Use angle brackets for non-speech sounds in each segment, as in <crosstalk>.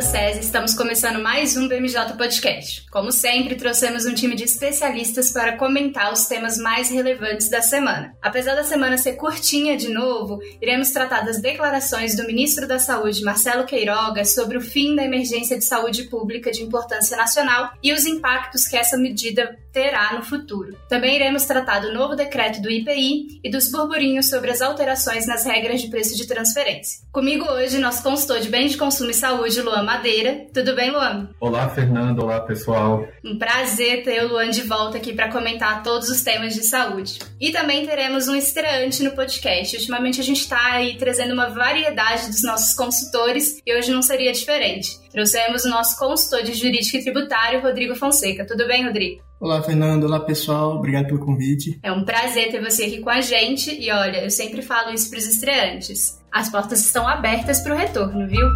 E estamos começando mais um BMJ Podcast. Como sempre, trouxemos um time de especialistas para comentar os temas mais relevantes da semana. Apesar da semana ser curtinha de novo, iremos tratar das declarações do ministro da Saúde, Marcelo Queiroga, sobre o fim da emergência de saúde pública de importância nacional e os impactos que essa medida terá no futuro. Também iremos tratar do novo decreto do IPI e dos burburinhos sobre as alterações nas regras de preço de transferência. Comigo hoje, nosso consultor de bens de consumo e saúde, Luan Madeira. Tudo bem, Luan? Olá, Fernando. Olá, pessoal. Um prazer ter o Luan de volta aqui para comentar todos os temas de saúde. E também teremos um estreante no podcast. Ultimamente a gente está aí trazendo uma variedade dos nossos consultores e hoje não seria diferente. Trouxemos o nosso consultor de jurídico e tributário, Rodrigo Fonseca. Tudo bem, Rodrigo? Olá, Fernando. Olá, pessoal. Obrigado pelo convite. É um prazer ter você aqui com a gente. E olha, eu sempre falo isso para os estreantes. As portas estão abertas para o retorno, viu?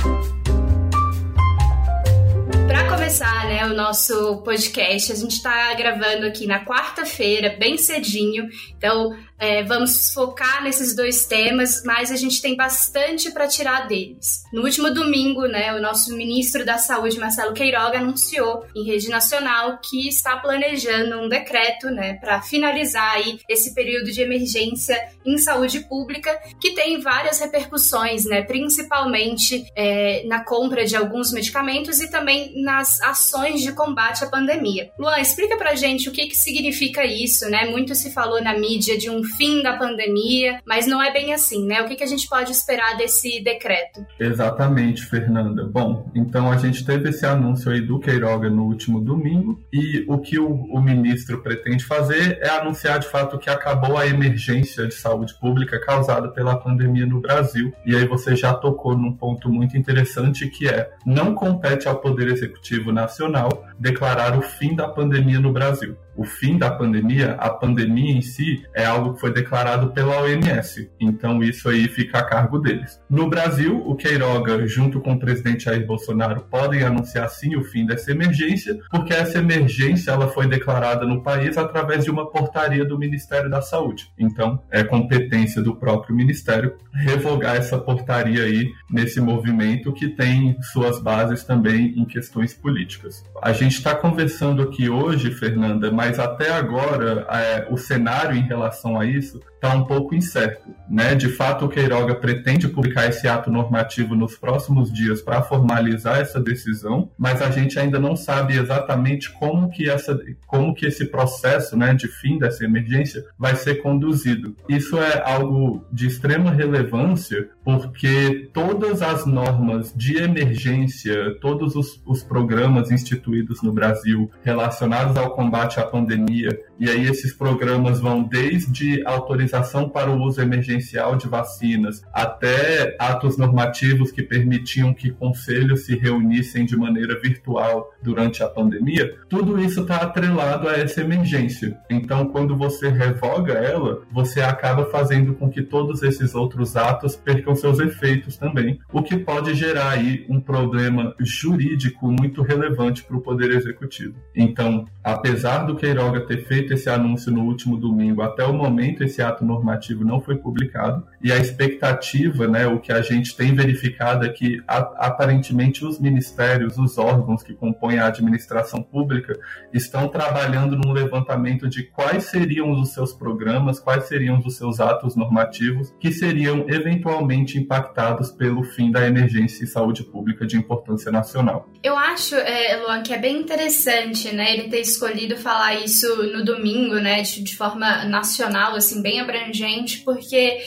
Para começar, né, o nosso podcast, a gente está gravando aqui na quarta-feira, bem cedinho. Então, é, vamos focar nesses dois temas, mas a gente tem bastante para tirar deles. No último domingo, né, o nosso ministro da Saúde, Marcelo Queiroga, anunciou em rede nacional que está planejando um decreto né, para finalizar aí esse período de emergência em saúde pública, que tem várias repercussões, né, principalmente é, na compra de alguns medicamentos e também nas ações de combate à pandemia. Luan, explica pra gente o que, que significa isso, né? Muito se falou na mídia de um fim da pandemia, mas não é bem assim, né? O que, que a gente pode esperar desse decreto? Exatamente, Fernanda. Bom, então a gente teve esse anúncio aí do Queiroga no último domingo e o que o, o ministro pretende fazer é anunciar de fato que acabou a emergência de saúde pública causada pela pandemia no Brasil. E aí você já tocou num ponto muito interessante que é não compete ao Poder Executivo Nacional declarar o fim da pandemia no Brasil o fim da pandemia, a pandemia em si é algo que foi declarado pela OMS. Então isso aí fica a cargo deles. No Brasil, o Queiroga, junto com o presidente Jair Bolsonaro, podem anunciar sim o fim dessa emergência, porque essa emergência ela foi declarada no país através de uma portaria do Ministério da Saúde. Então é competência do próprio Ministério revogar essa portaria aí nesse movimento que tem suas bases também em questões políticas. A gente está conversando aqui hoje, Fernanda, mas até agora é, o cenário em relação a isso está um pouco incerto. Né? De fato, o Queiroga pretende publicar esse ato normativo nos próximos dias para formalizar essa decisão, mas a gente ainda não sabe exatamente como que, essa, como que esse processo né, de fim dessa emergência vai ser conduzido. Isso é algo de extrema relevância porque todas as normas de emergência, todos os, os programas instituídos no Brasil relacionados ao combate à pandemia, e aí esses programas vão desde autorização para o uso emergencial de vacinas, até atos normativos que permitiam que conselhos se reunissem de maneira virtual durante a pandemia, tudo isso está atrelado a essa emergência. Então, quando você revoga ela, você acaba fazendo com que todos esses outros atos percam seus efeitos também, o que pode gerar aí um problema jurídico muito relevante para o Poder Executivo. Então, apesar do Queiroga ter feito esse anúncio no último domingo, até o momento esse ato normativo não foi publicado e a expectativa, né, o que a gente tem verificado é que aparentemente os ministérios, os órgãos que compõem a administração pública estão trabalhando num levantamento de quais seriam os seus programas, quais seriam os seus atos normativos que seriam eventualmente impactados pelo fim da emergência em saúde pública de importância nacional. Eu acho, é, Luan, que é bem interessante, né, ele ter escolhido falar isso no domingo, né, de, de forma nacional, assim, bem abrangente abrangente, porque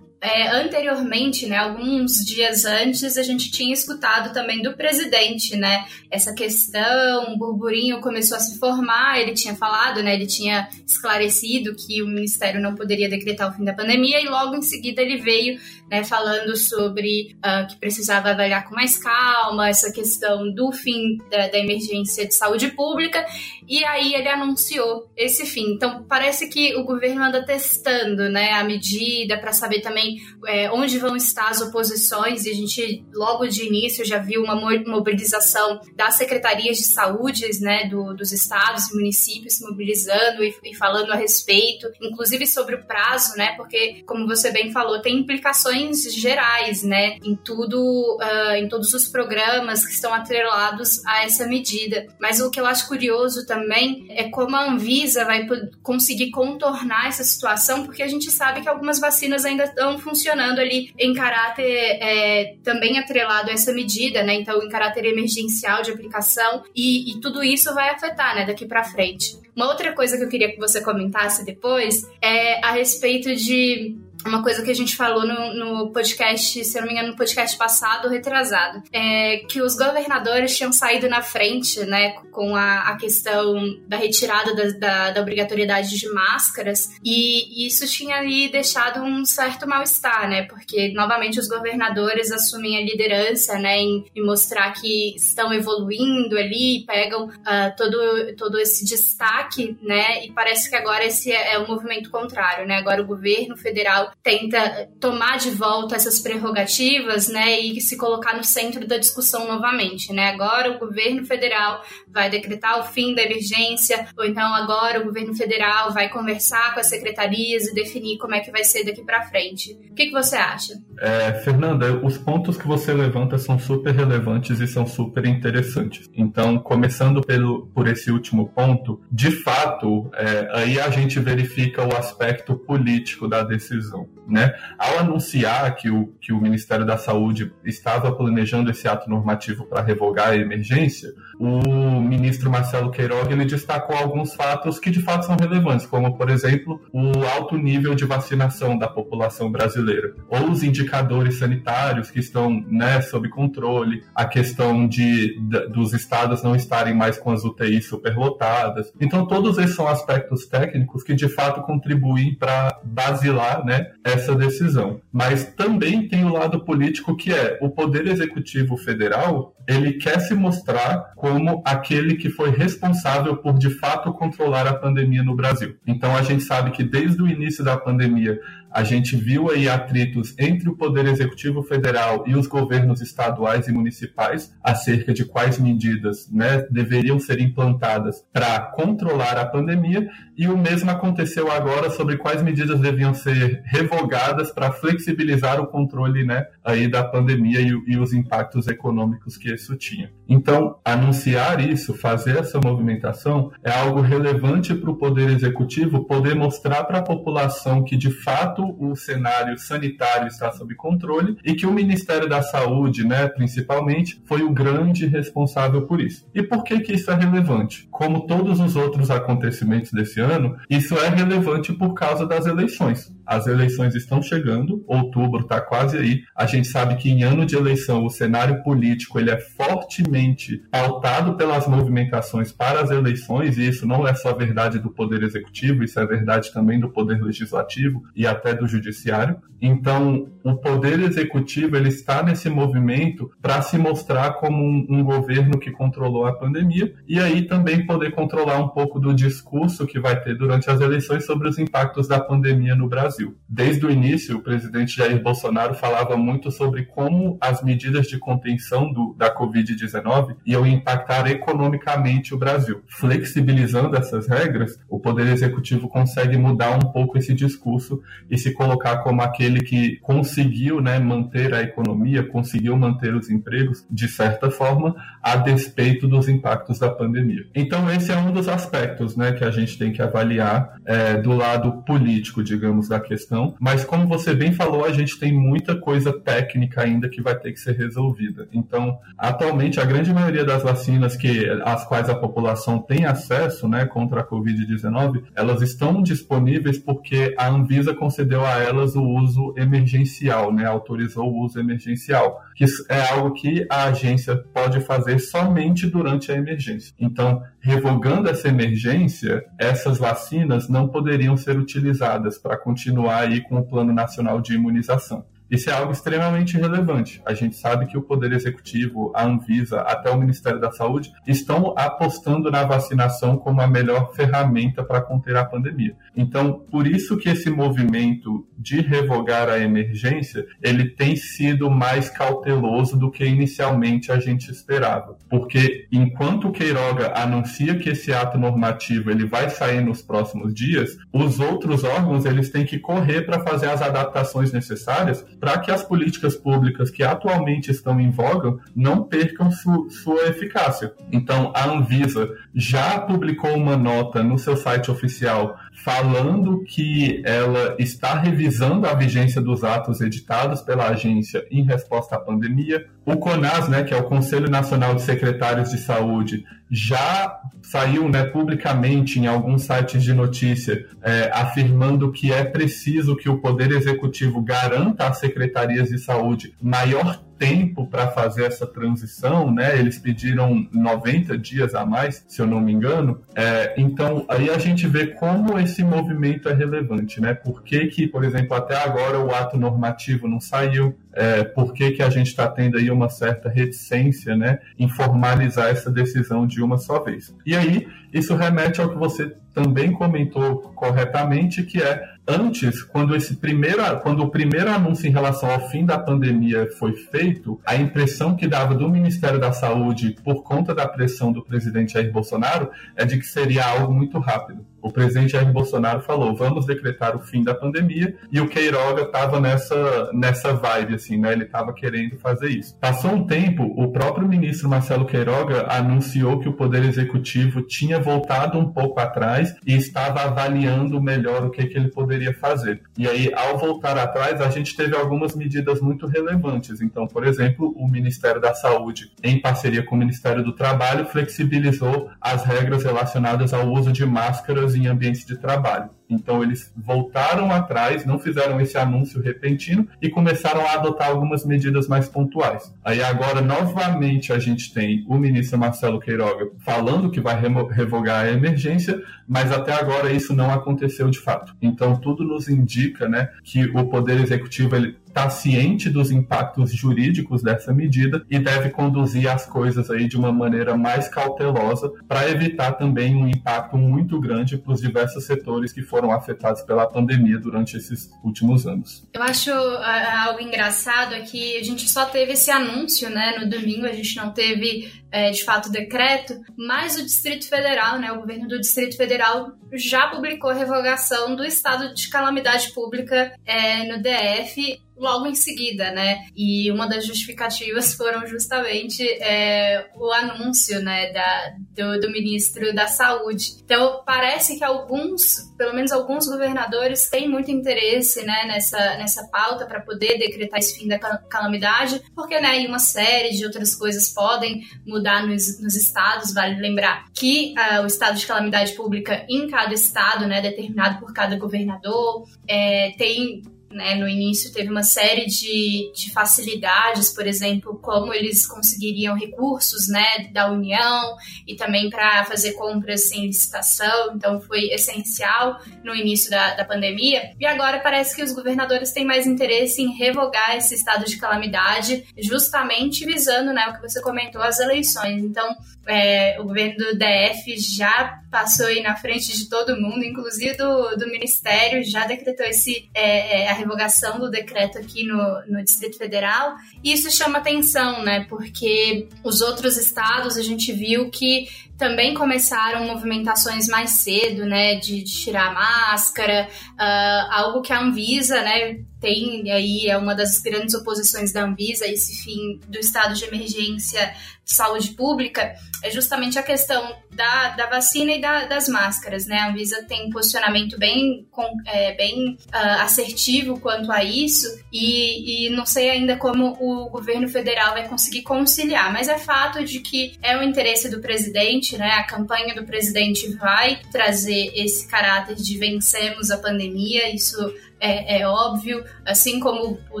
é, anteriormente, né, alguns dias antes, a gente tinha escutado também do presidente, né, essa questão, o burburinho começou a se formar, ele tinha falado, né, ele tinha esclarecido que o ministério não poderia decretar o fim da pandemia e logo em seguida ele veio, né, falando sobre uh, que precisava avaliar com mais calma essa questão do fim da, da emergência de saúde pública e aí ele anunciou esse fim. Então parece que o governo anda testando, né, a medida para saber também é, onde vão estar as oposições, e a gente logo de início já viu uma mobilização das secretarias de saúde né, do, dos estados e municípios se mobilizando e, e, falando a respeito, inclusive sobre o prazo, né, porque, como você bem falou, tem implicações gerais né, em tudo, uh, em todos os programas que estão atrelados a essa medida. Mas o que eu acho curioso também é como a Anvisa vai conseguir contornar essa situação, porque a gente sabe que algumas vacinas ainda estão funcionando ali em caráter é, também atrelado a essa medida, né? Então, em caráter emergencial de aplicação, e, e tudo isso vai afetar, né, daqui para frente. Uma outra coisa que eu queria que você comentasse depois é a respeito de uma coisa que a gente falou no, no, podcast, se eu não me engano, no podcast passado, retrasado, é que os governadores tinham saído na frente, né, com a, a questão da retirada da, da, da, obrigatoriedade de máscaras, e isso tinha ali deixado um certo mal-estar, né, porque novamente os governadores assumem a liderança, né, em, em mostrar que estão evoluindo ali, pegam uh, todo, todo esse destaque, né, e parece que agora esse é, é um movimento contrário, né, agora o governo federal tenta tomar de volta essas prerrogativas, né, e se colocar no centro da discussão novamente, né? Agora o governo federal vai decretar o fim da emergência, ou então agora o governo federal vai conversar com as secretarias e definir como é que vai ser daqui para frente. O que, que você acha? É, Fernanda, os pontos que você levanta são super relevantes e são super interessantes. Então, começando pelo, por esse último ponto, de fato, é, aí a gente verifica o aspecto político da decisão. now. Né? Ao anunciar que o, que o Ministério da Saúde estava planejando esse ato normativo para revogar a emergência, o ministro Marcelo Queiroga ele destacou alguns fatos que de fato são relevantes, como, por exemplo, o alto nível de vacinação da população brasileira, ou os indicadores sanitários que estão né, sob controle, a questão de, de dos estados não estarem mais com as UTIs superlotadas. Então, todos esses são aspectos técnicos que de fato contribuem para basilar né, essa decisão. Mas também tem o lado político que é o Poder Executivo Federal, ele quer se mostrar como aquele que foi responsável por de fato controlar a pandemia no Brasil. Então a gente sabe que desde o início da pandemia a gente viu aí atritos entre o Poder Executivo Federal e os governos estaduais e municipais acerca de quais medidas né, deveriam ser implantadas para controlar a pandemia, e o mesmo aconteceu agora sobre quais medidas deviam ser revogadas para flexibilizar o controle né, aí da pandemia e, e os impactos econômicos que isso tinha. Então, anunciar isso, fazer essa movimentação, é algo relevante para o Poder Executivo poder mostrar para a população que, de fato, o cenário sanitário está sob controle e que o Ministério da Saúde, né, principalmente, foi o grande responsável por isso. E por que que isso é relevante? Como todos os outros acontecimentos desse ano, isso é relevante por causa das eleições. As eleições estão chegando, outubro está quase aí. A gente sabe que em ano de eleição o cenário político ele é fortemente pautado pelas movimentações para as eleições, e isso não é só verdade do Poder Executivo, isso é verdade também do Poder Legislativo e até do Judiciário. Então, o Poder Executivo ele está nesse movimento para se mostrar como um, um governo que controlou a pandemia e aí também poder controlar um pouco do discurso que vai ter durante as eleições sobre os impactos da pandemia no Brasil. Desde o início, o presidente Jair Bolsonaro falava muito sobre como as medidas de contenção do, da Covid-19 iam impactar economicamente o Brasil. Flexibilizando essas regras, o Poder Executivo consegue mudar um pouco esse discurso e se colocar como aquele que conseguiu né, manter a economia, conseguiu manter os empregos, de certa forma, a despeito dos impactos da pandemia. Então, esse é um dos aspectos né, que a gente tem que avaliar é, do lado político, digamos, da questão, mas como você bem falou, a gente tem muita coisa técnica ainda que vai ter que ser resolvida. Então, atualmente, a grande maioria das vacinas que as quais a população tem acesso, né, contra a COVID-19, elas estão disponíveis porque a Anvisa concedeu a elas o uso emergencial, né, autorizou o uso emergencial, que é algo que a agência pode fazer somente durante a emergência. Então, revogando essa emergência, essas vacinas não poderiam ser utilizadas para continuar aí com o Plano Nacional de Imunização. Isso é algo extremamente relevante. A gente sabe que o Poder Executivo, a Anvisa, até o Ministério da Saúde estão apostando na vacinação como a melhor ferramenta para conter a pandemia. Então, por isso que esse movimento de revogar a emergência, ele tem sido mais cauteloso do que inicialmente a gente esperava. Porque enquanto o Queiroga anuncia que esse ato normativo ele vai sair nos próximos dias, os outros órgãos eles têm que correr para fazer as adaptações necessárias para que as políticas públicas que atualmente estão em voga não percam su sua eficácia. Então, a Anvisa já publicou uma nota no seu site oficial falando que ela está revisando a vigência dos atos editados pela agência em resposta à pandemia. O CONAS, né, que é o Conselho Nacional de Secretários de Saúde, já saiu né, publicamente em alguns sites de notícia é, afirmando que é preciso que o Poder Executivo garanta às secretarias de saúde maior tempo para fazer essa transição, né? Eles pediram 90 dias a mais, se eu não me engano. É, então, aí a gente vê como esse movimento é relevante, né? Por que, que, por exemplo, até agora o ato normativo não saiu? É, por que, que a gente está tendo aí uma certa reticência, né? Em formalizar essa decisão de uma só vez. E aí, isso remete ao que você também comentou corretamente, que é antes, quando esse primeiro, quando o primeiro anúncio em relação ao fim da pandemia foi feito, a impressão que dava do Ministério da Saúde por conta da pressão do presidente Jair Bolsonaro é de que seria algo muito rápido. O presidente Jair Bolsonaro falou: vamos decretar o fim da pandemia, e o Queiroga estava nessa, nessa vibe, assim, né? Ele estava querendo fazer isso. Passou um tempo, o próprio ministro Marcelo Queiroga anunciou que o Poder Executivo tinha voltado um pouco atrás e estava avaliando melhor o que, que ele poderia fazer. E aí, ao voltar atrás, a gente teve algumas medidas muito relevantes. Então, por exemplo, o Ministério da Saúde, em parceria com o Ministério do Trabalho, flexibilizou as regras relacionadas ao uso de máscaras em ambientes de trabalho. Então eles voltaram atrás, não fizeram esse anúncio repentino e começaram a adotar algumas medidas mais pontuais. Aí agora novamente a gente tem o ministro Marcelo Queiroga falando que vai revogar a emergência, mas até agora isso não aconteceu de fato. Então tudo nos indica, né, que o poder executivo ele está ciente dos impactos jurídicos dessa medida e deve conduzir as coisas aí de uma maneira mais cautelosa para evitar também um impacto muito grande para os diversos setores que foram afetados pela pandemia durante esses últimos anos. Eu acho algo engraçado é que a gente só teve esse anúncio, né, no domingo, a gente não teve é, de fato decreto, mas o Distrito Federal, né, o governo do Distrito Federal já publicou a revogação do estado de calamidade pública é, no DF logo em seguida, né? E uma das justificativas <laughs> foram justamente é, o anúncio, né, da, do, do, ministro da Saúde. Então parece que alguns, pelo menos alguns governadores, têm muito interesse, né, nessa, nessa pauta para poder decretar esse fim da calamidade, porque, né, e uma série de outras coisas podem mudar nos, nos estados. Vale lembrar que uh, o estado de calamidade pública em cada estado, né, determinado por cada governador, é, tem né, no início teve uma série de, de facilidades, por exemplo, como eles conseguiriam recursos né, da União e também para fazer compras sem licitação, então foi essencial no início da, da pandemia. E agora parece que os governadores têm mais interesse em revogar esse estado de calamidade, justamente visando né, o que você comentou, as eleições. Então, é, o governo do DF já passou aí na frente de todo mundo, inclusive do, do Ministério, já decretou esse, é, é, a revogação do decreto aqui no, no Distrito Federal. E isso chama atenção, né? Porque os outros estados a gente viu que também começaram movimentações mais cedo, né, de, de tirar a máscara, uh, algo que a Anvisa, né, tem aí é uma das grandes oposições da Anvisa esse fim do estado de emergência de saúde pública é justamente a questão da, da vacina e da, das máscaras, né? A Anvisa tem um posicionamento bem, com, é, bem uh, assertivo quanto a isso e, e não sei ainda como o governo federal vai conseguir conciliar, mas é fato de que é o interesse do presidente, né? A campanha do presidente vai trazer esse caráter de vencemos a pandemia, isso é, é, óbvio, assim como o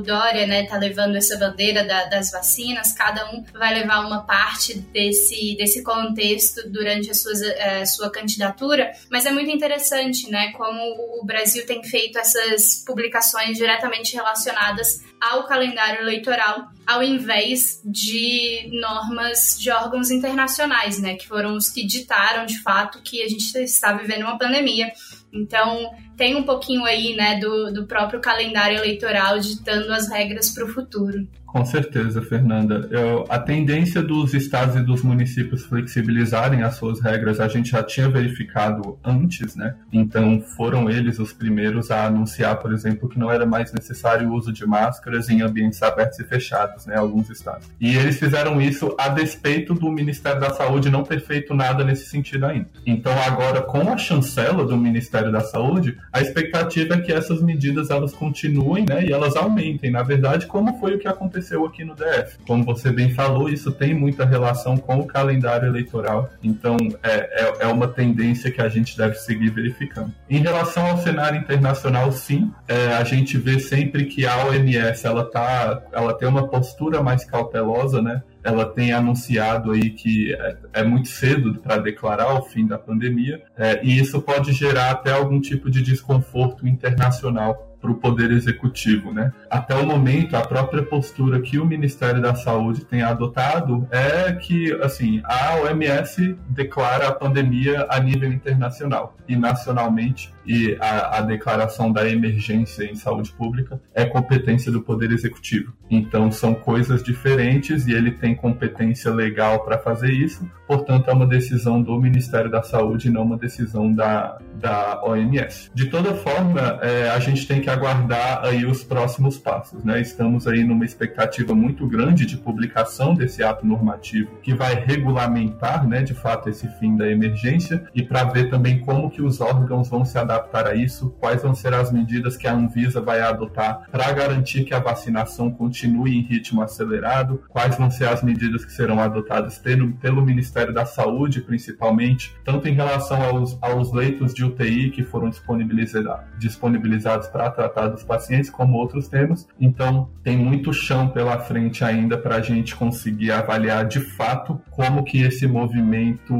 Dória né, tá levando essa bandeira da, das vacinas, cada um vai levar uma parte desse, desse contexto durante a sua, a sua candidatura, mas é muito interessante né, como o Brasil tem feito essas publicações diretamente relacionadas ao calendário eleitoral, ao invés de normas de órgãos internacionais, né, que foram os que ditaram de fato que a gente está vivendo uma pandemia. Então, tem um pouquinho aí, né, do, do próprio calendário eleitoral ditando as regras para o futuro. Com certeza, Fernanda. Eu, a tendência dos estados e dos municípios flexibilizarem as suas regras a gente já tinha verificado antes, né? Então foram eles os primeiros a anunciar, por exemplo, que não era mais necessário o uso de máscaras em ambientes abertos e fechados, né? Alguns estados. E eles fizeram isso a despeito do Ministério da Saúde não ter feito nada nesse sentido ainda. Então agora, com a chancela do Ministério da Saúde, a expectativa é que essas medidas elas continuem, né? E elas aumentem. Na verdade, como foi o que aconteceu aconteceu aqui no DF. Como você bem falou, isso tem muita relação com o calendário eleitoral, então é, é, é uma tendência que a gente deve seguir verificando. Em relação ao cenário internacional, sim, é, a gente vê sempre que a OMS ela, tá, ela tem uma postura mais cautelosa, né? ela tem anunciado aí que é, é muito cedo para declarar o fim da pandemia, é, e isso pode gerar até algum tipo de desconforto internacional para o Poder Executivo. Né? Até o momento, a própria postura que o Ministério da Saúde tem adotado é que assim, a OMS declara a pandemia a nível internacional e nacionalmente e a, a, declaração da emergência em saúde pública é competência do Poder Executivo. Então são coisas diferentes e ele tem competência legal para fazer isso, portanto é uma decisão do Ministério da Saúde e não uma decisão da, da OMS. De toda forma, é, a gente tem que aguardar aí os próximos passos. Né? Estamos aí numa expectativa muito grande de publicação desse ato normativo que vai regulamentar, né, de fato, esse fim da emergência e para ver também como que os órgãos vão se adaptar adaptar a isso, quais vão ser as medidas que a Anvisa vai adotar para garantir que a vacinação continue em ritmo acelerado, quais vão ser as medidas que serão adotadas pelo, pelo Ministério da Saúde, principalmente, tanto em relação aos, aos leitos de UTI que foram disponibilizados, disponibilizados para tratar dos pacientes, como outros temas. Então, tem muito chão pela frente ainda para a gente conseguir avaliar de fato como que esse movimento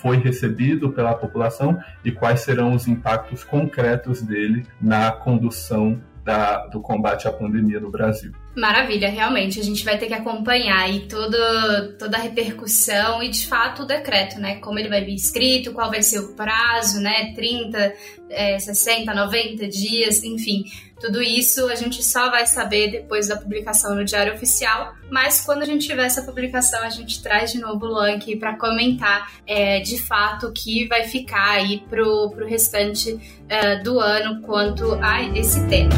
foi recebido pela população e quais serão os impactos impactos concretos dele na condução da, do combate à pandemia no Brasil. Maravilha, realmente. A gente vai ter que acompanhar aí todo, toda a repercussão e, de fato, o decreto, né? Como ele vai vir escrito, qual vai ser o prazo, né? 30, é, 60, 90 dias, enfim. Tudo isso a gente só vai saber depois da publicação no Diário Oficial, mas quando a gente tiver essa publicação, a gente traz de novo o Luan aqui para comentar é, de fato o que vai ficar aí pro, pro restante é, do ano quanto a esse tema.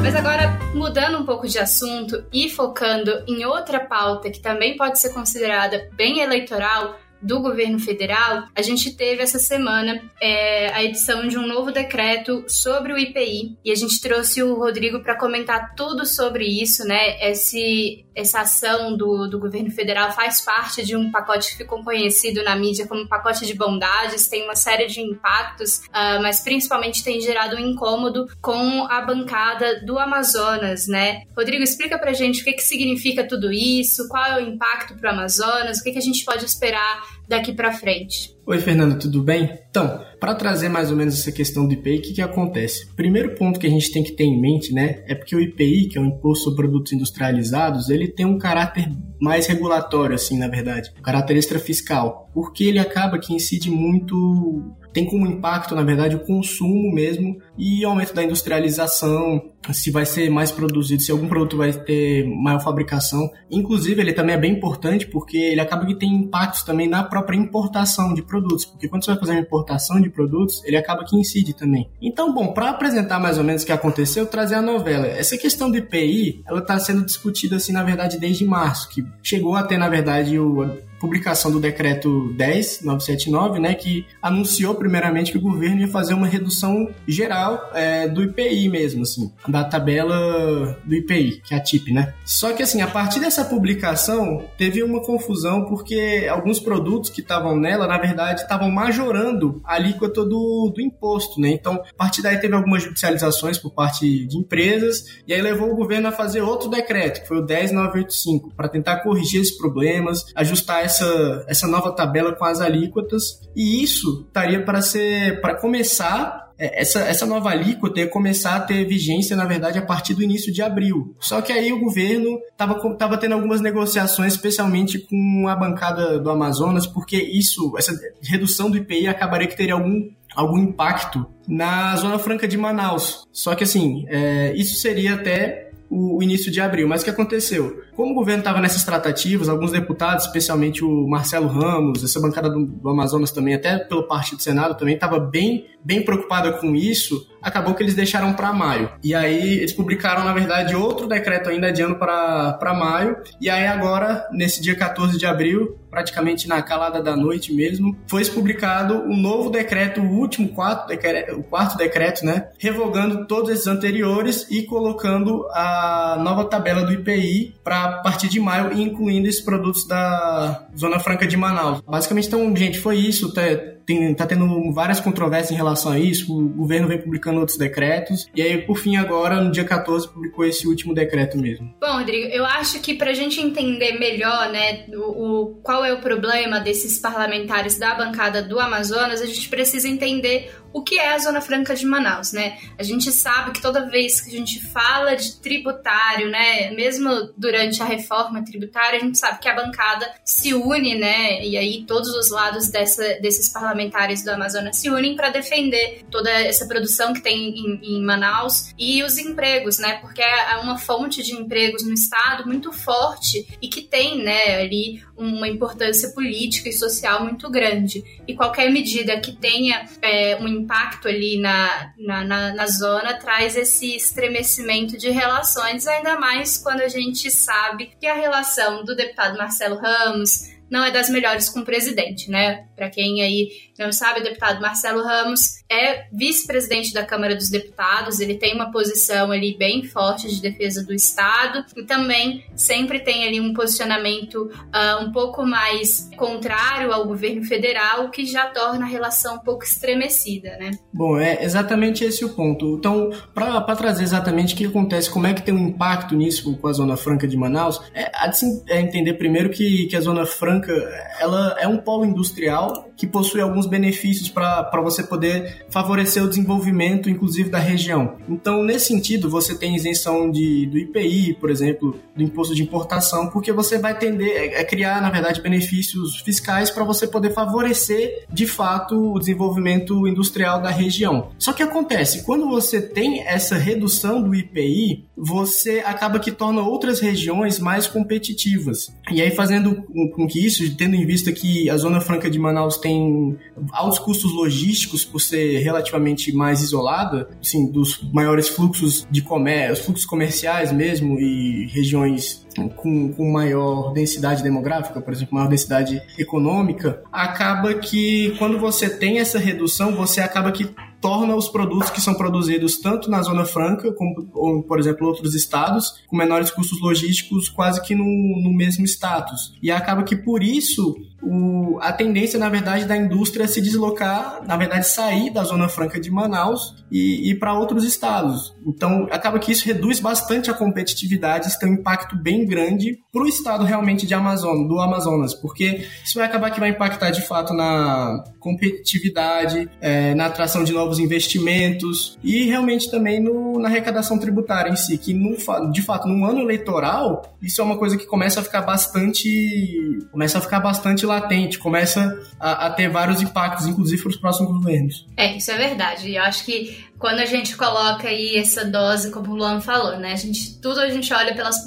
Mas agora, mudando um pouco de assunto e focando em outra pauta que também pode ser considerada bem eleitoral, do governo federal, a gente teve essa semana é, a edição de um novo decreto sobre o IPI e a gente trouxe o Rodrigo para comentar tudo sobre isso, né? Esse, essa ação do, do governo federal faz parte de um pacote que ficou conhecido na mídia como pacote de bondades, tem uma série de impactos, uh, mas principalmente tem gerado um incômodo com a bancada do Amazonas, né? Rodrigo, explica pra gente o que, que significa tudo isso, qual é o impacto para o Amazonas, o que, que a gente pode esperar daqui para frente. Oi, Fernando, tudo bem? Então, para trazer mais ou menos essa questão do IPI, o que, que acontece? Primeiro ponto que a gente tem que ter em mente, né, é porque o IPI, que é o Imposto sobre Produtos Industrializados, ele tem um caráter mais regulatório, assim, na verdade, um caráter extrafiscal, porque ele acaba que incide muito tem como impacto, na verdade, o consumo mesmo e aumento da industrialização, se vai ser mais produzido, se algum produto vai ter maior fabricação. Inclusive, ele também é bem importante porque ele acaba que tem impactos também na própria importação de produtos, porque quando você vai fazer uma importação de produtos, ele acaba que incide também. Então, bom, para apresentar mais ou menos o que aconteceu, trazer a novela. Essa questão do IPI, ela está sendo discutida assim, na verdade, desde março, que chegou a ter, na verdade, o publicação do decreto 10979, né, que anunciou primeiramente que o governo ia fazer uma redução geral é, do IPI mesmo, assim, da tabela do IPI, que é a TIP, né? Só que assim, a partir dessa publicação teve uma confusão porque alguns produtos que estavam nela, na verdade, estavam majorando a alíquota do, do imposto, né? Então, a partir daí teve algumas judicializações por parte de empresas e aí levou o governo a fazer outro decreto, que foi o 10985, para tentar corrigir esses problemas, ajustar essa, essa nova tabela com as alíquotas e isso estaria para ser para começar é, essa, essa nova alíquota ia começar a ter vigência, na verdade, a partir do início de abril. Só que aí o governo estava tendo algumas negociações, especialmente com a bancada do Amazonas, porque isso, essa redução do IPI acabaria que teria algum algum impacto na Zona Franca de Manaus. Só que assim, é, isso seria até o, início de abril. Mas o que aconteceu? Como o governo estava nessas tratativas, alguns deputados, especialmente o Marcelo Ramos, essa bancada do, do Amazonas também, até pelo Partido do Senado também, estava bem, bem preocupada com isso, acabou que eles deixaram para maio. E aí eles publicaram, na verdade, outro decreto ainda adiando para maio. E aí agora, nesse dia 14 de abril, praticamente na calada da noite mesmo, foi publicado um novo decreto, o último quarto decreto, o quarto decreto, né, revogando todos esses anteriores e colocando a nova tabela do IPI para partir de maio, incluindo esses produtos da Zona Franca de Manaus. Basicamente, então, gente, foi isso. Tá, tem, tá tendo várias controvérsias em relação a isso. O governo vem publicando outros decretos. E aí, por fim, agora, no dia 14, publicou esse último decreto mesmo. Bom, Rodrigo, eu acho que pra gente entender melhor, né, o, o qual é o problema desses parlamentares da bancada do Amazonas, a gente precisa entender o que é a Zona Franca de Manaus, né? A gente sabe que toda vez que a gente fala de tributário, né, mesmo durante a reforma tributária, a gente sabe que a bancada se une, né, e aí todos os lados dessa, desses parlamentares do Amazonas se unem para defender toda essa produção que tem em, em, Manaus e os empregos, né, porque é uma fonte de empregos no estado muito forte e que tem, né, ali uma importância política e social muito grande. E qualquer medida que tenha é, um impacto ali na, na, na, na zona traz esse estremecimento de relações, ainda mais quando a gente sabe que a relação do deputado Marcelo Ramos não é das melhores com o presidente, né? Para quem aí não sabe, o deputado Marcelo Ramos é vice-presidente da Câmara dos Deputados, ele tem uma posição ali bem forte de defesa do Estado e também sempre tem ali um posicionamento uh, um pouco mais contrário ao governo federal, que já torna a relação um pouco estremecida, né? Bom, é exatamente esse o ponto. Então, para trazer exatamente o que acontece, como é que tem um impacto nisso com a Zona Franca de Manaus, é, assim, é entender primeiro que, que a Zona Franca ela é um polo industrial que possui alguns benefícios para você poder favorecer o desenvolvimento, inclusive, da região. Então, nesse sentido, você tem isenção de, do IPI, por exemplo, do imposto de importação, porque você vai tender a criar, na verdade, benefícios fiscais para você poder favorecer, de fato, o desenvolvimento industrial da região. Só que acontece, quando você tem essa redução do IPI, você acaba que torna outras regiões mais competitivas. E aí, fazendo com que isso, tendo em vista que a Zona Franca de Manaus tem altos custos logísticos por ser relativamente mais isolada, assim, dos maiores fluxos de comércio, fluxos comerciais mesmo e regiões com, com maior densidade demográfica, por exemplo, maior densidade econômica, acaba que quando você tem essa redução, você acaba que torna os produtos que são produzidos tanto na Zona Franca, como, ou, por exemplo, outros estados, com menores custos logísticos, quase que no, no mesmo status. E acaba que, por isso, o, a tendência, na verdade, da indústria é se deslocar, na verdade, sair da Zona Franca de Manaus e ir para outros estados. Então, acaba que isso reduz bastante a competitividade, isso tem um impacto bem grande para o estado realmente de Amazonas, do Amazonas, porque isso vai acabar que vai impactar de fato na competitividade, é, na atração de novos investimentos e realmente também no, na arrecadação tributária em si, que no, de fato, num ano eleitoral, isso é uma coisa que começa a ficar bastante começa a ficar bastante latente, começa a, a ter vários impactos, inclusive para os próximos governos. É, isso é verdade. Eu acho que quando a gente coloca aí essa dose, como o Luan falou, né? A gente, tudo a gente olha pelas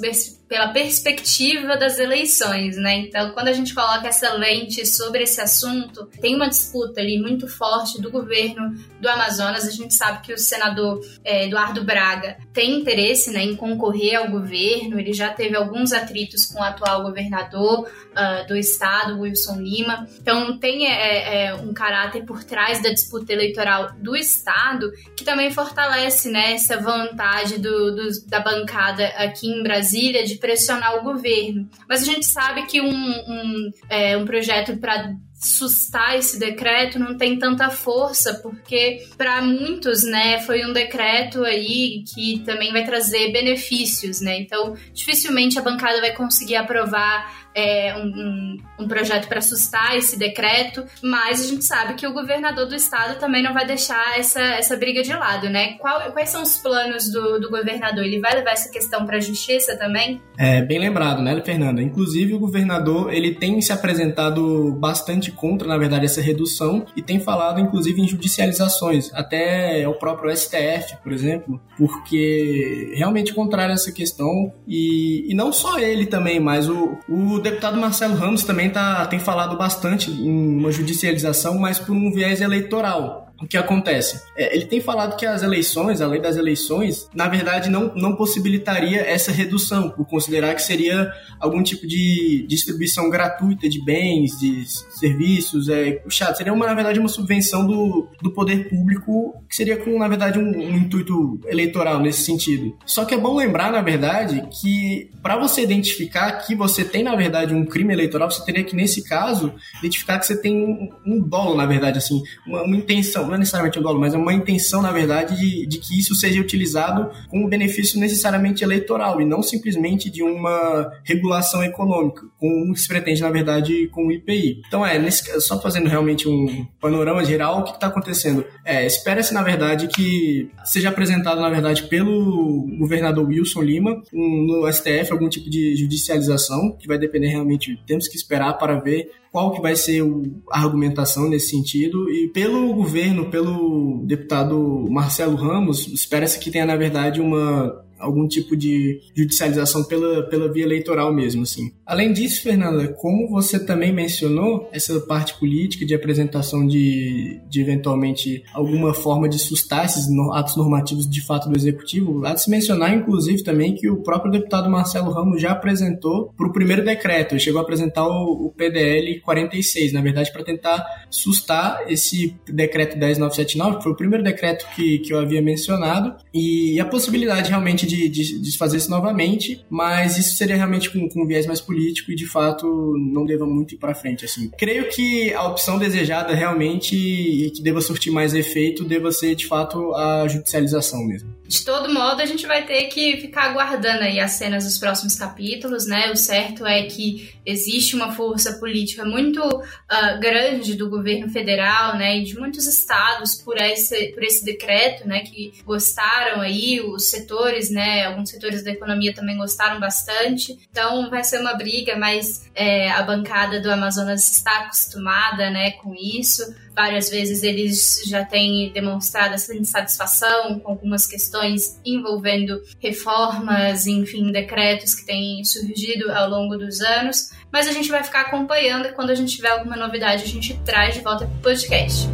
pela perspectiva das eleições, né? Então, quando a gente coloca essa lente sobre esse assunto, tem uma disputa ali muito forte do governo do Amazonas. A gente sabe que o senador é, Eduardo Braga tem interesse né, em concorrer ao governo, ele já teve alguns atritos com o atual governador uh, do estado, Wilson Lima. Então, tem é, é, um caráter por trás da disputa eleitoral do estado que também fortalece né, essa vontade do, do, da bancada aqui em Brasília de pressionar o governo. Mas a gente sabe que um, um, é, um projeto para sustar esse decreto não tem tanta força, porque para muitos, né, foi um decreto aí que também vai trazer benefícios, né? Então, dificilmente a bancada vai conseguir aprovar é, um, um, projeto para assustar esse decreto, mas a gente sabe que o governador do estado também não vai deixar essa, essa briga de lado, né? Qual, quais são os planos do, do governador? Ele vai levar essa questão para a justiça também? É bem lembrado, né, Fernanda? Inclusive o governador ele tem se apresentado bastante contra, na verdade, essa redução e tem falado, inclusive, em judicializações, até o próprio STF, por exemplo, porque realmente contrário a essa questão e, e não só ele também, mas o, o deputado Marcelo Ramos também tá, tem falado bastante em uma judicialização, mas por um viés eleitoral o que acontece? É, ele tem falado que as eleições, a lei das eleições, na verdade não, não possibilitaria essa redução, por considerar que seria algum tipo de distribuição gratuita de bens, de serviços, é, puxado. Seria, uma, na verdade, uma subvenção do, do poder público, que seria com, na verdade, um, um intuito eleitoral nesse sentido. Só que é bom lembrar, na verdade, que para você identificar que você tem, na verdade, um crime eleitoral, você teria que, nesse caso, identificar que você tem um, um dolo, na verdade, assim, uma, uma intenção não é necessariamente um dolo, mas é uma intenção, na verdade, de, de que isso seja utilizado com um benefício necessariamente eleitoral e não simplesmente de uma regulação econômica, como se pretende, na verdade, com o IPI. Então, é, nesse, só fazendo realmente um panorama geral, o que está acontecendo? É, espera-se, na verdade, que seja apresentado, na verdade, pelo governador Wilson Lima um, no STF algum tipo de judicialização, que vai depender realmente, temos que esperar para ver qual que vai ser a argumentação nesse sentido. E pelo governo, pelo deputado Marcelo Ramos, espera-se que tenha, na verdade, uma algum tipo de judicialização pela, pela via eleitoral mesmo, assim. Além disso, Fernanda, como você também mencionou, essa parte política de apresentação de, de eventualmente alguma forma de sustar esses atos normativos de fato do Executivo, há de se mencionar, inclusive, também que o próprio deputado Marcelo Ramos já apresentou para o primeiro decreto, ele chegou a apresentar o, o PDL 46, na verdade, para tentar sustar esse decreto 10979, que foi o primeiro decreto que, que eu havia mencionado, e a possibilidade realmente de de, de, de fazer isso novamente, mas isso seria realmente com, com um viés mais político e de fato não deva muito ir para frente assim. Creio que a opção desejada realmente e que deva surtir mais efeito deva ser de fato a judicialização mesmo. De todo modo, a gente vai ter que ficar aguardando aí as cenas dos próximos capítulos, né? O certo é que existe uma força política muito uh, grande do governo federal, né, e de muitos estados por esse, por esse decreto, né, que gostaram aí, os setores, né, alguns setores da economia também gostaram bastante. Então vai ser uma briga, mas é, a bancada do Amazonas está acostumada, né, com isso. Várias vezes eles já têm demonstrado essa insatisfação com algumas questões envolvendo reformas, enfim, decretos que têm surgido ao longo dos anos. Mas a gente vai ficar acompanhando e quando a gente tiver alguma novidade, a gente traz de volta para o podcast.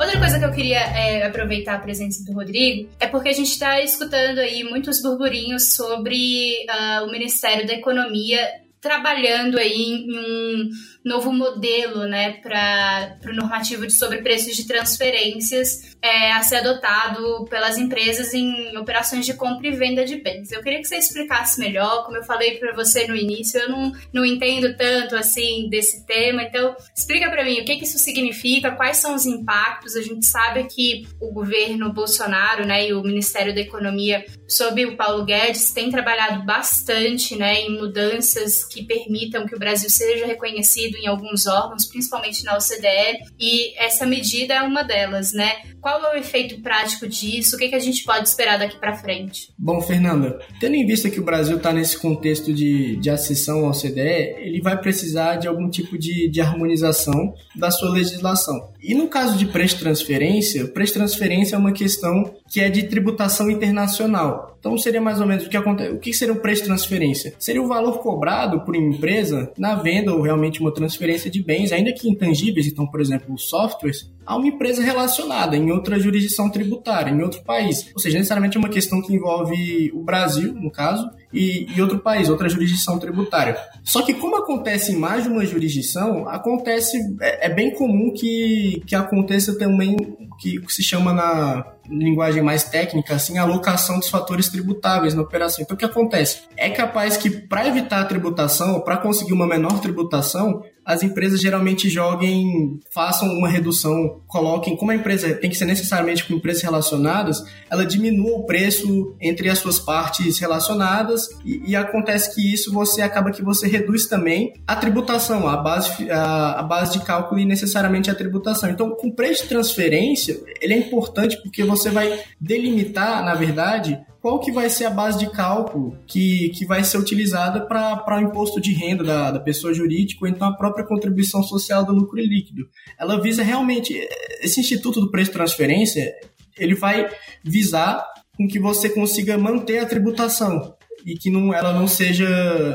Outra coisa que eu queria é, aproveitar a presença do Rodrigo é porque a gente está escutando aí muitos burburinhos sobre uh, o Ministério da Economia trabalhando aí em um novo modelo né, para o normativo de sobrepreços de transferências é, a ser adotado pelas empresas em operações de compra e venda de bens. Eu queria que você explicasse melhor, como eu falei para você no início, eu não, não entendo tanto assim desse tema, então explica para mim o que, que isso significa, quais são os impactos. A gente sabe que o governo Bolsonaro né, e o Ministério da Economia, sob o Paulo Guedes, tem trabalhado bastante né, em mudanças que permitam que o Brasil seja reconhecido em alguns órgãos, principalmente na OCDE, e essa medida é uma delas, né? Qual é o efeito prático disso? O que, que a gente pode esperar daqui para frente? Bom, Fernanda, tendo em vista que o Brasil está nesse contexto de, de acessão ao OCDE, ele vai precisar de algum tipo de, de harmonização da sua legislação. E no caso de preço de transferência, preço de transferência é uma questão que é de tributação internacional. Então seria mais ou menos o que acontece. O que seria o preço de transferência? Seria o valor cobrado por uma empresa na venda ou realmente uma transferência de bens, ainda que intangíveis, então, por exemplo, softwares, a uma empresa relacionada em outra jurisdição tributária, em outro país. Ou seja, necessariamente é uma questão que envolve o Brasil, no caso, e, e, outro país, outra jurisdição tributária. Só que como acontece em mais de uma jurisdição, acontece é, é bem comum que, que aconteça também que, que se chama na linguagem mais técnica, assim, a alocação dos fatores tributáveis na operação. Então, o que acontece? É capaz que, para evitar a tributação, ou para conseguir uma menor tributação, as empresas geralmente joguem, façam uma redução, coloquem, como a empresa tem que ser necessariamente com empresas relacionadas, ela diminua o preço entre as suas partes relacionadas e, e acontece que isso você acaba que você reduz também a tributação, a base, a, a base de cálculo e necessariamente a tributação. Então, com preço de transferência, ele é importante porque você vai delimitar, na verdade, qual que vai ser a base de cálculo que, que vai ser utilizada para o imposto de renda da, da pessoa jurídica ou então a própria contribuição social do lucro líquido. Ela visa realmente, esse instituto do preço de transferência, ele vai visar com que você consiga manter a tributação e que não, ela não seja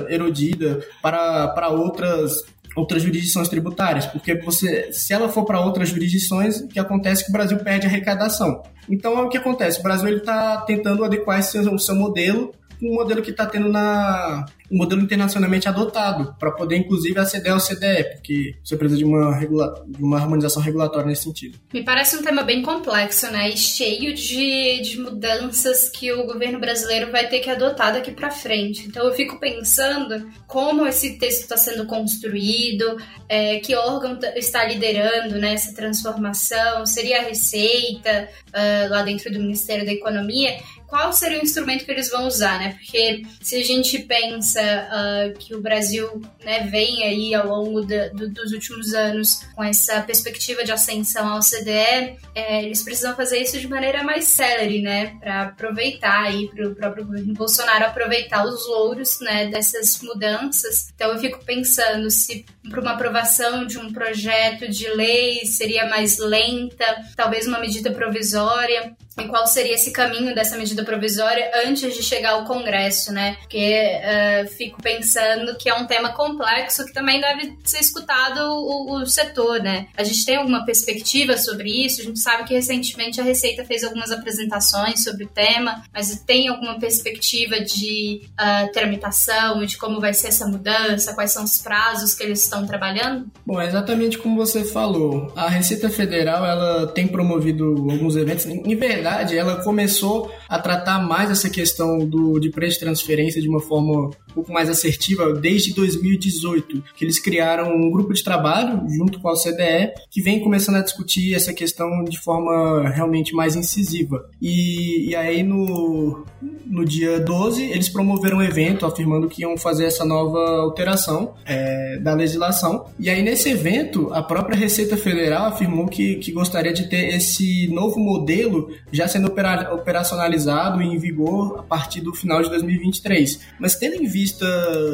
erodida para, para outras outras jurisdições tributárias, porque você, se ela for para outras jurisdições, o que acontece é que o Brasil perde arrecadação. Então, é o que acontece? O Brasil está tentando adequar esse, o seu modelo o modelo que está tendo na, um modelo internacionalmente adotado, para poder, inclusive, aceder ao CDE, porque você precisa de uma, regula de uma harmonização regulatória nesse sentido. Me parece um tema bem complexo, né? E cheio de, de mudanças que o governo brasileiro vai ter que adotar daqui para frente. Então, eu fico pensando como esse texto está sendo construído, é, que órgão está liderando né, essa transformação, seria a Receita, uh, lá dentro do Ministério da Economia qual seria o instrumento que eles vão usar, né? Porque se a gente pensa uh, que o Brasil né, vem aí ao longo do, dos últimos anos com essa perspectiva de ascensão ao CDE, é, eles precisam fazer isso de maneira mais célere, né? Para aproveitar aí, para o próprio governo Bolsonaro aproveitar os louros né, dessas mudanças. Então eu fico pensando se para uma aprovação de um projeto de lei seria mais lenta, talvez uma medida provisória e qual seria esse caminho dessa medida provisória antes de chegar ao Congresso, né? Porque uh, fico pensando que é um tema complexo que também deve ser escutado o, o, setor, né? A gente tem alguma perspectiva sobre isso? A gente sabe que recentemente a Receita fez algumas apresentações sobre o tema, mas tem alguma perspectiva de uh, tramitação, de como vai ser essa mudança, quais são os prazos que eles estão trabalhando? Bom, é exatamente como você falou. A Receita Federal ela tem promovido alguns eventos. Em verdade, verdade, ela começou a tratar mais essa questão do, de preço de transferência de uma forma um pouco mais assertiva desde 2018, que eles criaram um grupo de trabalho junto com a OCDE que vem começando a discutir essa questão de forma realmente mais incisiva. E, e aí no, no dia 12 eles promoveram um evento afirmando que iam fazer essa nova alteração é, da legislação. E aí nesse evento a própria Receita Federal afirmou que, que gostaria de ter esse novo modelo já sendo operacionalizado e em vigor a partir do final de 2023. Mas tendo em vista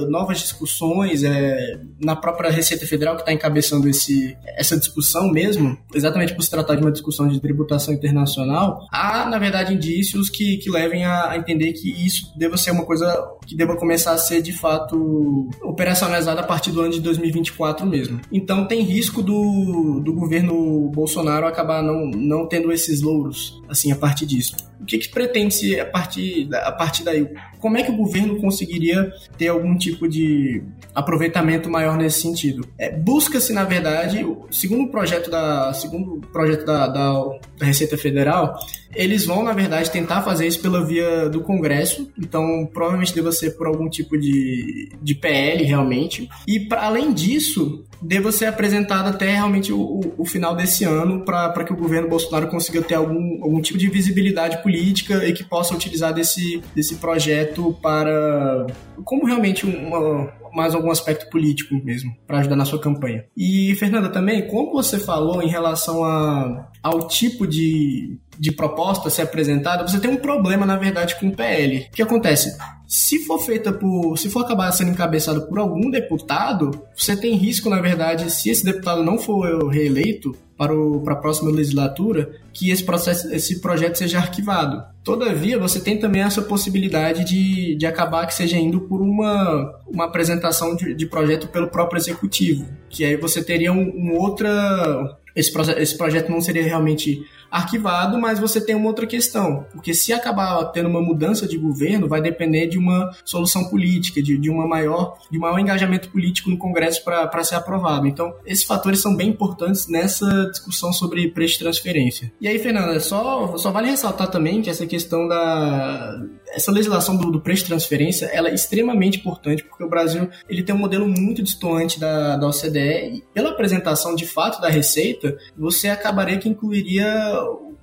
novas discussões é, na própria Receita Federal que está encabeçando esse, essa discussão mesmo, exatamente por se tratar de uma discussão de tributação internacional, há, na verdade, indícios que, que levem a, a entender que isso deva ser uma coisa que deva começar a ser, de fato, operacionalizada a partir do ano de 2024 mesmo. Então tem risco do, do governo Bolsonaro acabar não, não tendo esses louros, assim, assim a partir disso. O que, que pretende-se a partir, a partir daí? Como é que o governo conseguiria ter algum tipo de aproveitamento maior nesse sentido? É, Busca-se, na verdade, segundo o projeto da, segundo o projeto da, da, da Receita Federal, eles vão, na verdade, tentar fazer isso pela via do Congresso, então provavelmente deva ser por algum tipo de, de PL realmente. E além disso, deva ser apresentado até realmente o, o final desse ano para que o governo Bolsonaro consiga ter algum, algum tipo de visibilidade política e que possa utilizar desse, desse projeto para como realmente uma, mais algum aspecto político mesmo, para ajudar na sua campanha. E, Fernanda, também, como você falou em relação a, ao tipo de de proposta ser apresentada, você tem um problema, na verdade, com o PL. O que acontece? Se for feita por. Se for acabar sendo encabeçado por algum deputado, você tem risco, na verdade, se esse deputado não for reeleito para, o, para a próxima legislatura, que esse, processo, esse projeto seja arquivado. Todavia, você tem também essa possibilidade de, de acabar que seja indo por uma, uma apresentação de, de projeto pelo próprio executivo, que aí você teria um, um outra. Esse, esse projeto não seria realmente arquivado, mas você tem uma outra questão, porque se acabar tendo uma mudança de governo, vai depender de uma solução política, de, de uma maior, de maior engajamento político no Congresso para ser aprovado. Então, esses fatores são bem importantes nessa discussão sobre preço de transferência. E aí, Fernanda, só, só vale ressaltar também que essa questão da essa legislação do, do preço de transferência ela é extremamente importante porque o Brasil ele tem um modelo muito distante da, da OCDE e pela apresentação de fato da receita você acabaria que incluiria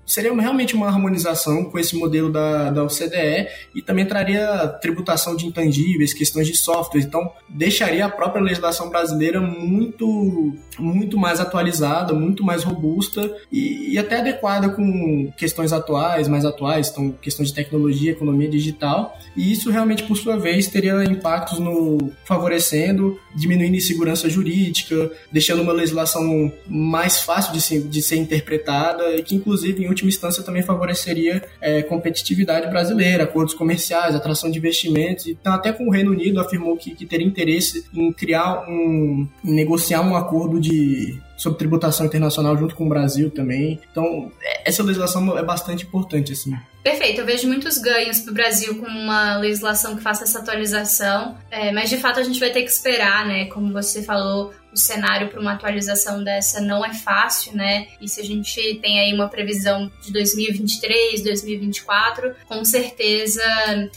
seria realmente uma harmonização com esse modelo da, da OCDE e também traria tributação de intangíveis, questões de software. Então, deixaria a própria legislação brasileira muito, muito mais atualizada, muito mais robusta e, e até adequada com questões atuais, mais atuais, então, questões de tecnologia, economia digital. E isso realmente, por sua vez, teria impactos no favorecendo, diminuindo insegurança jurídica, deixando uma legislação mais fácil de ser, de ser interpretada e que, inclusive, em última instância, também favoreceria é, competitividade brasileira, acordos comerciais, atração de investimentos. Então, até com o Reino Unido afirmou que, que teria interesse em criar um, em negociar um acordo de sobre tributação internacional junto com o Brasil também. Então, essa legislação é bastante importante, assim. Perfeito, eu vejo muitos ganhos para o Brasil com uma legislação que faça essa atualização, é, mas de fato a gente vai ter que esperar, né? Como você falou, o cenário para uma atualização dessa não é fácil, né? E se a gente tem aí uma previsão de 2023, 2024, com certeza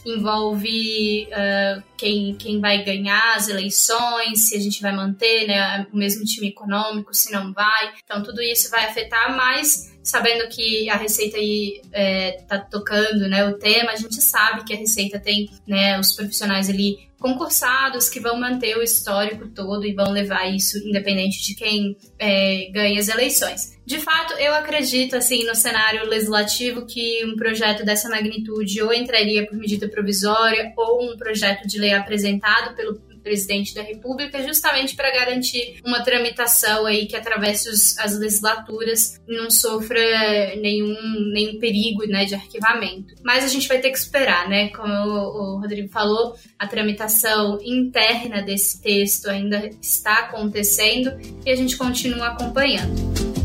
envolve uh, quem, quem vai ganhar as eleições, se a gente vai manter né, o mesmo time econômico, se não vai. Então, tudo isso vai afetar, mas sabendo que a Receita aí é, tá tocando né, o tema, a gente sabe que a Receita tem né, os profissionais ali concursados que vão manter o histórico todo e vão levar isso independente de quem é, ganha as eleições. De fato, eu acredito assim no cenário legislativo que um projeto dessa magnitude ou entraria por medida provisória ou um projeto de lei apresentado pelo presidente da República, justamente para garantir uma tramitação aí que atravesse os, as legislaturas não sofra nenhum, nenhum perigo né, de arquivamento. Mas a gente vai ter que esperar, né? Como o, o Rodrigo falou, a tramitação interna desse texto ainda está acontecendo e a gente continua acompanhando.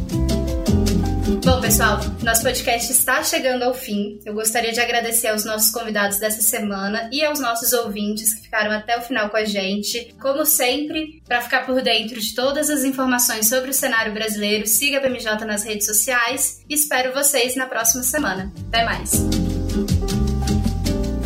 Bom, pessoal, nosso podcast está chegando ao fim. Eu gostaria de agradecer aos nossos convidados dessa semana e aos nossos ouvintes que ficaram até o final com a gente. Como sempre, para ficar por dentro de todas as informações sobre o cenário brasileiro, siga a BMJ nas redes sociais e espero vocês na próxima semana. Até mais!